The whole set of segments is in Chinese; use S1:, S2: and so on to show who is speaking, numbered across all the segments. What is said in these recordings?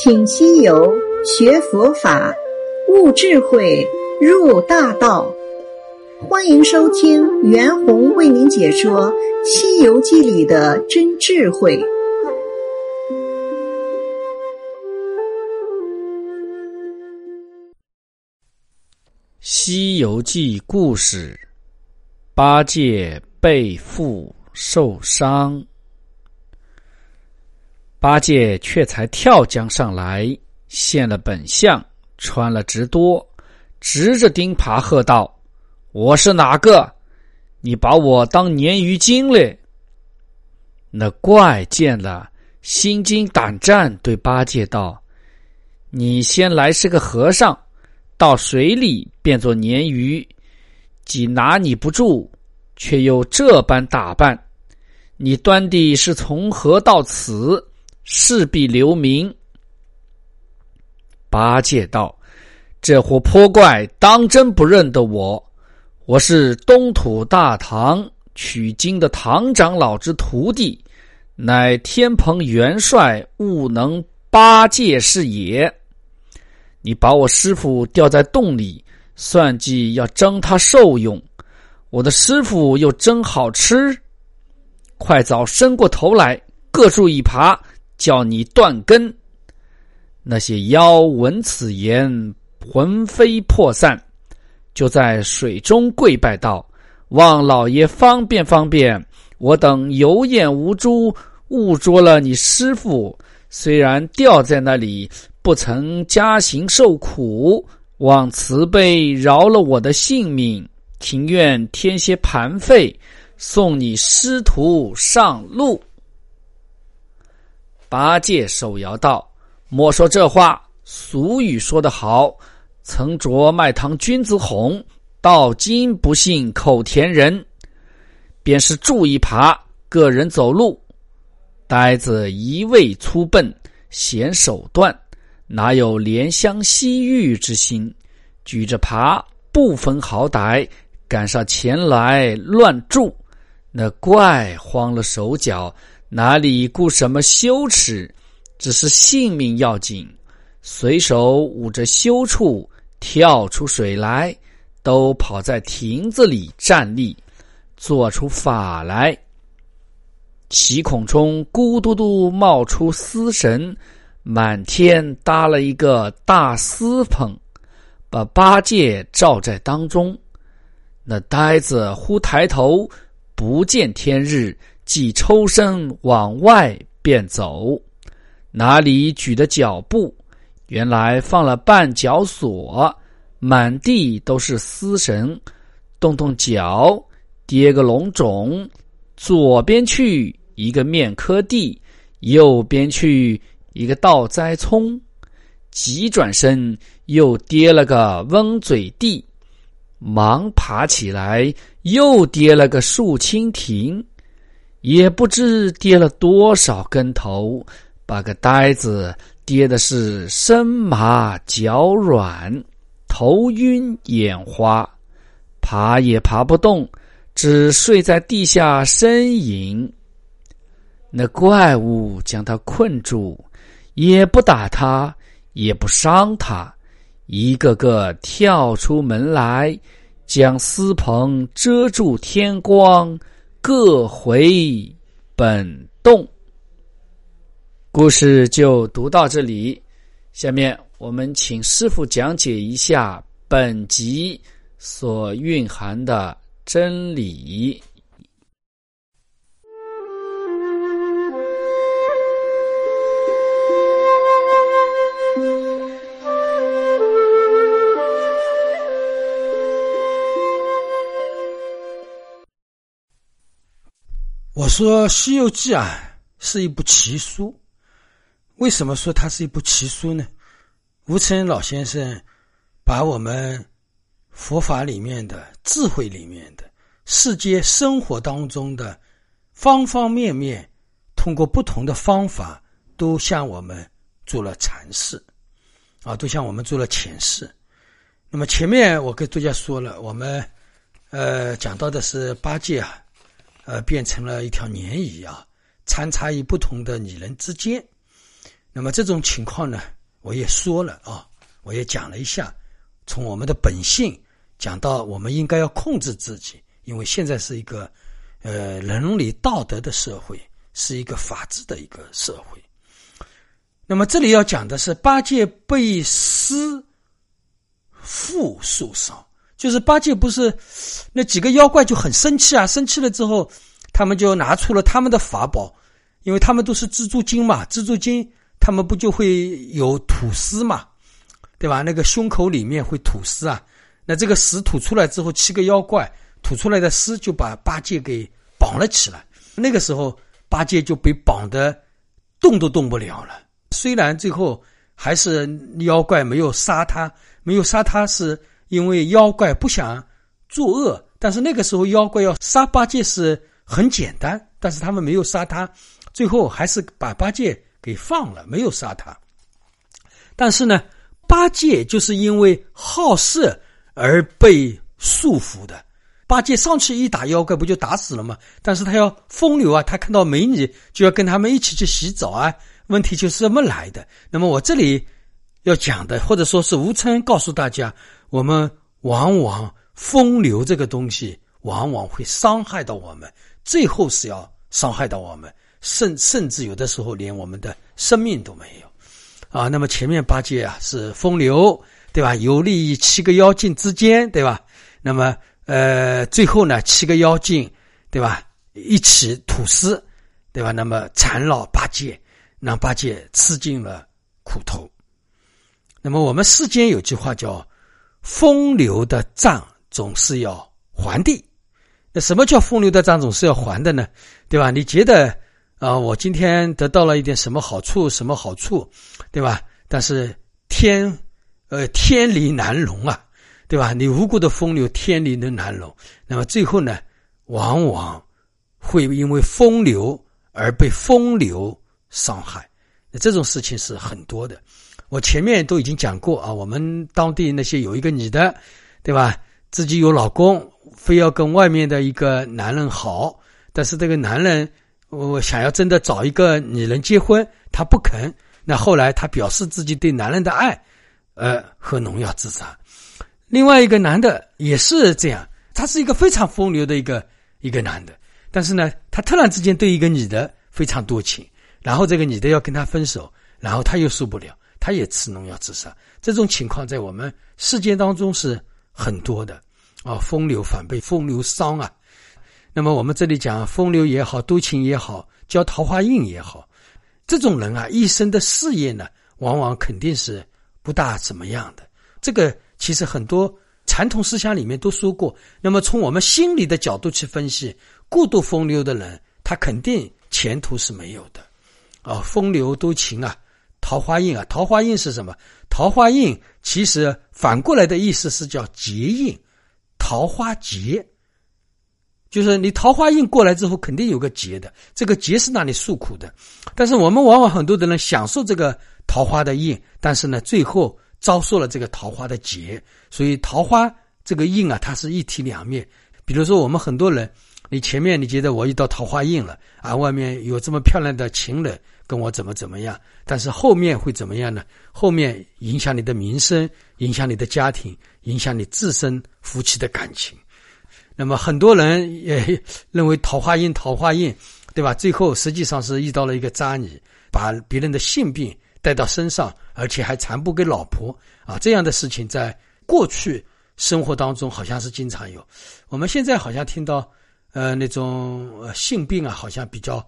S1: 请西游学佛法，悟智慧，入大道。欢迎收听袁弘为您解说《西游记》里的真智慧。
S2: 《西游记》故事：八戒被缚受伤。八戒却才跳江上来，现了本相，穿了直多，直着钉耙喝道：“我是哪个？你把我当鲶鱼精嘞？”那怪见了，心惊胆战，对八戒道：“你先来是个和尚，到水里变作鲶鱼，既拿你不住，却又这般打扮，你端的是从何到此？”势必留名。八戒道：“这伙泼怪当真不认得我？我是东土大唐取经的唐长老之徒弟，乃天蓬元帅悟能八戒是也。你把我师傅吊在洞里，算计要蒸他受用。我的师傅又真好吃，快早伸过头来，各处一耙。”叫你断根！那些妖闻此言，魂飞魄散，就在水中跪拜道：“望老爷方便方便，我等有眼无珠，误捉了你师傅。虽然吊在那里，不曾加刑受苦，望慈悲饶了我的性命，情愿添些盘费，送你师徒上路。”八戒手摇道：“莫说这话，俗语说得好，曾着卖糖君子红，到今不信口甜人。便是住一耙，个人走路，呆子一味粗笨，显手段，哪有怜香惜玉之心？举着耙，不分好歹，赶上前来乱住，那怪慌了手脚。”哪里顾什么羞耻？只是性命要紧，随手捂着羞处跳出水来，都跑在亭子里站立，做出法来。七孔中咕嘟嘟冒出丝绳，满天搭了一个大丝棚，把八戒罩在当中。那呆子忽抬头，不见天日。即抽身往外便走，哪里举的脚步？原来放了绊脚索，满地都是丝绳。动动脚，跌个龙种，左边去一个面磕地，右边去一个倒栽葱，急转身又跌了个翁嘴地，忙爬起来又跌了个树蜻蜓。也不知跌了多少跟头，把个呆子跌的是身麻脚软、头晕眼花，爬也爬不动，只睡在地下呻吟。那怪物将他困住，也不打他，也不伤他，一个个跳出门来，将丝棚遮住天光。各回本洞。故事就读到这里，下面我们请师傅讲解一下本集所蕴含的真理。
S3: 我说《西游记》啊是一部奇书，为什么说它是一部奇书呢？吴承恩老先生把我们佛法里面的智慧里面的世界生活当中的方方面面，通过不同的方法，都向我们做了阐释，啊，都向我们做了诠释。那么前面我跟大家说了，我们呃讲到的是八戒啊。呃，变成了一条鲶鱼啊，参差于不同的女人之间。那么这种情况呢，我也说了啊，我也讲了一下，从我们的本性讲到我们应该要控制自己，因为现在是一个呃伦理道德的社会，是一个法治的一个社会。那么这里要讲的是八戒被师父受伤，就是八戒不是那几个妖怪就很生气啊，生气了之后，他们就拿出了他们的法宝，因为他们都是蜘蛛精嘛，蜘蛛精他们不就会有吐丝嘛，对吧？那个胸口里面会吐丝啊，那这个屎吐出来之后，七个妖怪吐出来的丝就把八戒给绑了起来，那个时候八戒就被绑的动都动不了了。虽然最后还是妖怪没有杀他，没有杀他是因为妖怪不想作恶，但是那个时候妖怪要杀八戒是很简单，但是他们没有杀他，最后还是把八戒给放了，没有杀他。但是呢，八戒就是因为好色而被束缚的。八戒上去一打妖怪，不就打死了吗？但是他要风流啊，他看到美女就要跟他们一起去洗澡啊。问题就是这么来的。那么我这里要讲的，或者说是吴琛告诉大家，我们往往风流这个东西，往往会伤害到我们，最后是要伤害到我们，甚甚至有的时候连我们的生命都没有。啊，那么前面八戒啊是风流，对吧？游历七个妖精之间，对吧？那么呃，最后呢，七个妖精，对吧？一起吐丝，对吧？那么缠绕八戒。让八戒吃尽了苦头。那么我们世间有句话叫“风流的账总是要还的”。那什么叫风流的账总是要还的呢？对吧？你觉得啊，我今天得到了一点什么好处？什么好处？对吧？但是天，呃，天理难容啊，对吧？你无辜的风流，天理的难容。那么最后呢，往往会因为风流而被风流。伤害，那这种事情是很多的。我前面都已经讲过啊，我们当地那些有一个女的，对吧？自己有老公，非要跟外面的一个男人好，但是这个男人我想要真的找一个女人结婚，他不肯。那后来他表示自己对男人的爱，呃，喝农药自杀。另外一个男的也是这样，他是一个非常风流的一个一个男的，但是呢，他突然之间对一个女的非常多情。然后这个女的要跟他分手，然后他又受不了，他也吃农药自杀。这种情况在我们世界当中是很多的啊，风流反被风流伤啊。那么我们这里讲风流也好，多情也好，交桃花运也好，这种人啊，一生的事业呢，往往肯定是不大怎么样的。这个其实很多传统思想里面都说过。那么从我们心理的角度去分析，过度风流的人，他肯定前途是没有的。啊，风流多情啊，桃花运啊，桃花运是什么？桃花运其实反过来的意思是叫劫印，桃花劫，就是你桃花运过来之后，肯定有个劫的，这个劫是让你诉苦的。但是我们往往很多的人享受这个桃花的印，但是呢，最后遭受了这个桃花的劫。所以桃花这个印啊，它是一体两面。比如说我们很多人，你前面你觉得我遇到桃花运了啊，外面有这么漂亮的情人。跟我怎么怎么样？但是后面会怎么样呢？后面影响你的名声，影响你的家庭，影响你自身夫妻的感情。那么很多人也认为桃花运，桃花运，对吧？最后实际上是遇到了一个渣女，把别人的性病带到身上，而且还传播给老婆啊！这样的事情在过去生活当中好像是经常有。我们现在好像听到，呃，那种性病啊，好像比较。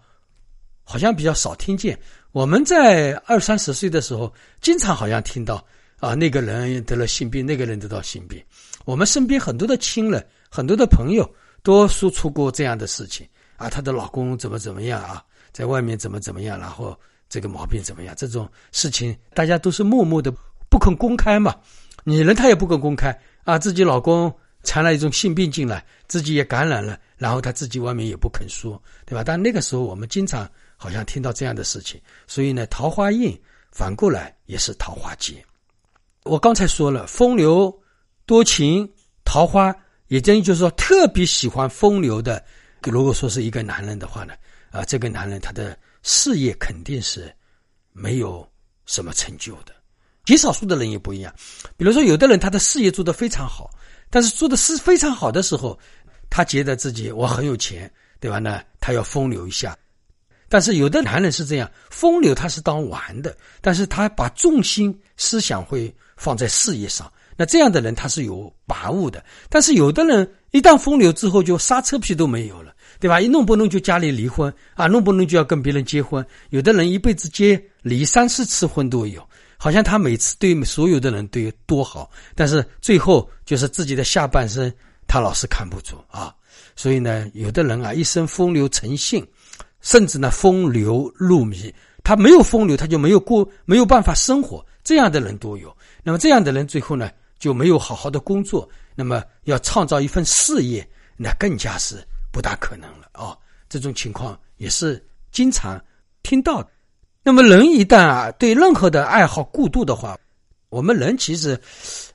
S3: 好像比较少听见。我们在二三十岁的时候，经常好像听到啊，那个人得了性病，那个人得到性病。我们身边很多的亲人、很多的朋友都说出过这样的事情啊，她的老公怎么怎么样啊，在外面怎么怎么样，然后这个毛病怎么样？这种事情大家都是默默的不肯公开嘛。女人她也不肯公开啊，自己老公传了一种性病进来，自己也感染了，然后他自己外面也不肯说，对吧？但那个时候我们经常。好像听到这样的事情，所以呢，桃花运反过来也是桃花劫。我刚才说了，风流多情，桃花也等于就是说特别喜欢风流的。如果说是一个男人的话呢，啊，这个男人他的事业肯定是没有什么成就的。极少数的人也不一样，比如说有的人他的事业做得非常好，但是做的是非常好的时候，他觉得自己我很有钱，对吧？呢，他要风流一下。但是有的男人是这样，风流他是当玩的，但是他把重心思想会放在事业上。那这样的人他是有把握的。但是有的人一旦风流之后，就刹车皮都没有了，对吧？一弄不弄就家里离婚啊，弄不弄就要跟别人结婚。有的人一辈子结离三四次婚都有，好像他每次对所有的人都有多好，但是最后就是自己的下半生他老是看不住啊。所以呢，有的人啊，一生风流成性。甚至呢，风流入迷，他没有风流，他就没有过，没有办法生活。这样的人都有。那么这样的人最后呢，就没有好好的工作。那么要创造一份事业，那更加是不大可能了啊！这种情况也是经常听到。那么人一旦啊对任何的爱好过度的话，我们人其实，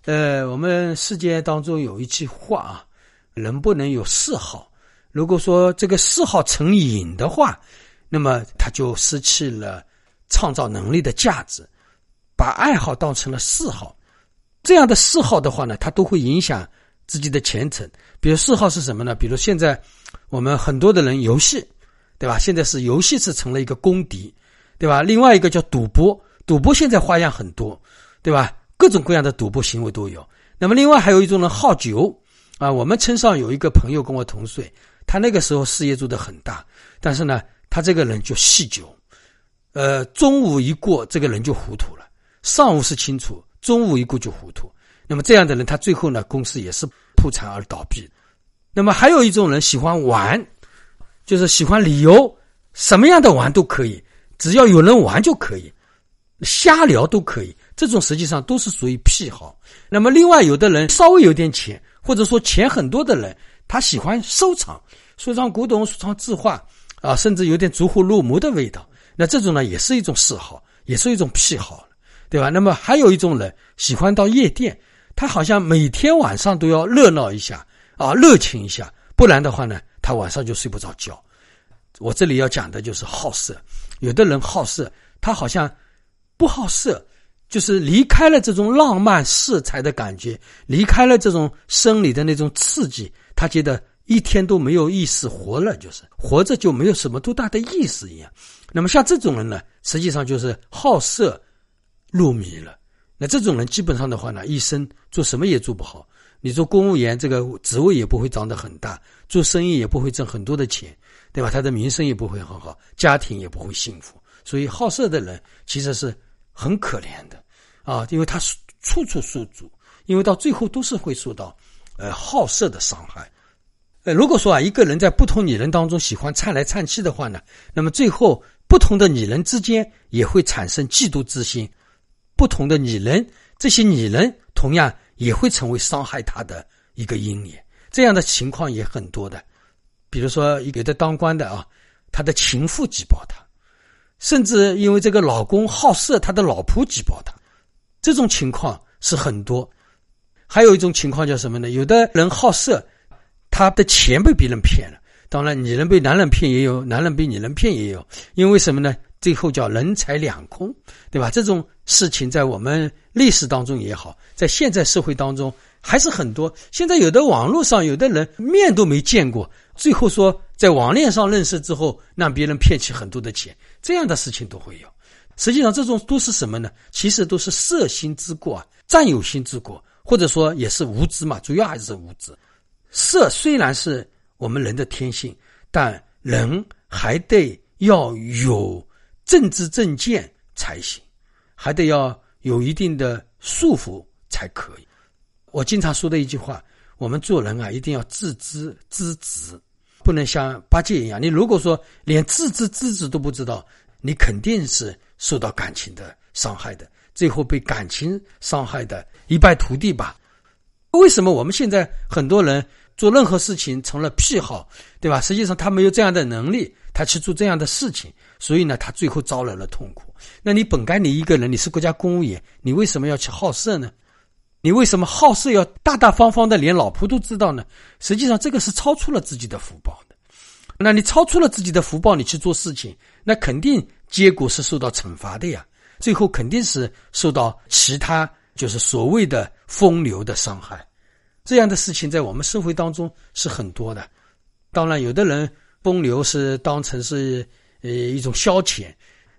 S3: 呃，我们世界当中有一句话啊，人不能有嗜好。如果说这个嗜好成瘾的话，那么他就失去了创造能力的价值。把爱好当成了嗜好，这样的嗜好的话呢，它都会影响自己的前程。比如嗜好是什么呢？比如现在我们很多的人游戏，对吧？现在是游戏是成了一个公敌，对吧？另外一个叫赌博，赌博现在花样很多，对吧？各种各样的赌博行为都有。那么另外还有一种人好酒啊，我们村上有一个朋友跟我同岁。他那个时候事业做得很大，但是呢，他这个人就酗酒，呃，中午一过，这个人就糊涂了。上午是清楚，中午一过就糊涂。那么这样的人，他最后呢，公司也是破产而倒闭。那么还有一种人喜欢玩，就是喜欢旅游，什么样的玩都可以，只要有人玩就可以，瞎聊都可以。这种实际上都是属于癖好。那么另外有的人稍微有点钱，或者说钱很多的人。他喜欢收藏，收藏古董，收藏字画，啊，甚至有点走火入魔的味道。那这种呢，也是一种嗜好，也是一种癖好对吧？那么还有一种人喜欢到夜店，他好像每天晚上都要热闹一下，啊，热情一下，不然的话呢，他晚上就睡不着觉。我这里要讲的就是好色，有的人好色，他好像不好色，就是离开了这种浪漫色彩的感觉，离开了这种生理的那种刺激。他觉得一天都没有意思活了，就是活着就没有什么多大的意思一样。那么像这种人呢，实际上就是好色入迷了。那这种人基本上的话呢，一生做什么也做不好。你做公务员，这个职位也不会长得很大；做生意也不会挣很多的钱，对吧？他的名声也不会很好，家庭也不会幸福。所以好色的人其实是很可怜的啊，因为他处处受阻，因为到最后都是会受到。呃，好色的伤害。呃，如果说啊，一个人在不同女人当中喜欢窜来窜去的话呢，那么最后不同的女人之间也会产生嫉妒之心。不同的女人，这些女人同样也会成为伤害他的一个因缘。这样的情况也很多的。比如说，有的当官的啊，他的情妇举报他，甚至因为这个老公好色，他的老婆举报他。这种情况是很多。还有一种情况叫什么呢？有的人好色，他的钱被别人骗了。当然，女人被男人骗也有，男人被女人骗也有。因为什么呢？最后叫人财两空，对吧？这种事情在我们历史当中也好，在现在社会当中还是很多。现在有的网络上有的人面都没见过，最后说在网恋上认识之后，让别人骗取很多的钱，这样的事情都会有。实际上，这种都是什么呢？其实都是色心之过啊，占有心之过。或者说也是无知嘛，主要还是无知。色虽然是我们人的天性，但人还得要有正知正见才行，还得要有一定的束缚才可以。我经常说的一句话：我们做人啊，一定要自知知止，不能像八戒一样。你如果说连自知自知都不知道，你肯定是受到感情的伤害的。最后被感情伤害的一败涂地吧？为什么我们现在很多人做任何事情成了癖好，对吧？实际上他没有这样的能力，他去做这样的事情，所以呢，他最后招来了痛苦。那你本该你一个人，你是国家公务员，你为什么要去好色呢？你为什么好色要大大方方的，连老婆都知道呢？实际上这个是超出了自己的福报的。那你超出了自己的福报，你去做事情，那肯定结果是受到惩罚的呀。最后肯定是受到其他就是所谓的风流的伤害。这样的事情在我们社会当中是很多的。当然，有的人风流是当成是呃一种消遣，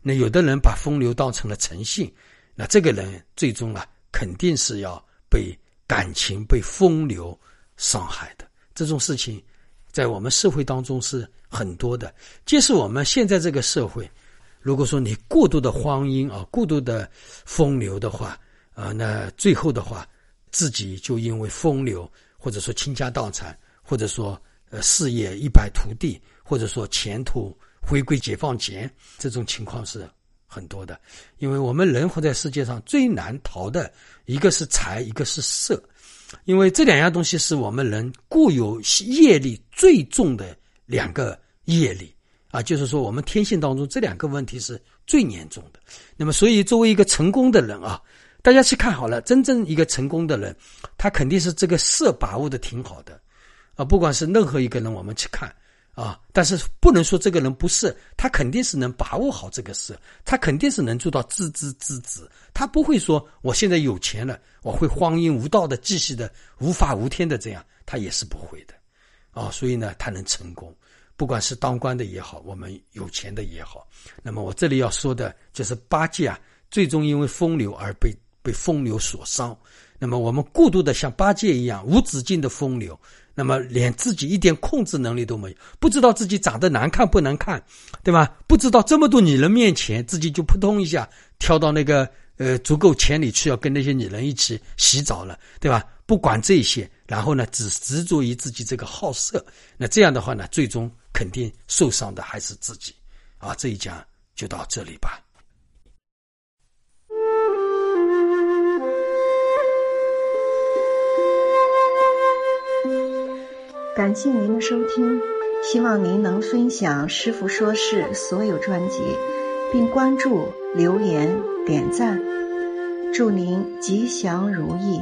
S3: 那有的人把风流当成了诚信，那这个人最终啊肯定是要被感情被风流伤害的。这种事情在我们社会当中是很多的。即使我们现在这个社会，如果说你过度的荒淫啊，过度的风流的话啊，那最后的话自己就因为风流，或者说倾家荡产，或者说。呃，事业一败涂地，或者说前途回归解放前，这种情况是很多的。因为我们人活在世界上最难逃的一个是财，一个是色，因为这两样东西是我们人固有业力最重的两个业力啊，就是说我们天性当中这两个问题是最严重的。那么，所以作为一个成功的人啊，大家去看好了，真正一个成功的人，他肯定是这个色把握的挺好的。啊，不管是任何一个人，我们去看啊，但是不能说这个人不是，他肯定是能把握好这个事，他肯定是能做到自知之止，他不会说我现在有钱了，我会荒淫无道的继续的无法无天的这样，他也是不会的，啊，所以呢，他能成功，不管是当官的也好，我们有钱的也好，那么我这里要说的就是八戒啊，最终因为风流而被被风流所伤，那么我们过度的像八戒一样无止境的风流。那么连自己一点控制能力都没有，不知道自己长得难看不难看，对吧？不知道这么多女人面前，自己就扑通一下跳到那个呃足够钱里去，要跟那些女人一起洗澡了，对吧？不管这些，然后呢，只执着于自己这个好色，那这样的话呢，最终肯定受伤的还是自己。啊，这一讲就到这里吧。
S1: 感谢您的收听，希望您能分享《师傅说事》所有专辑，并关注、留言、点赞，祝您吉祥如意。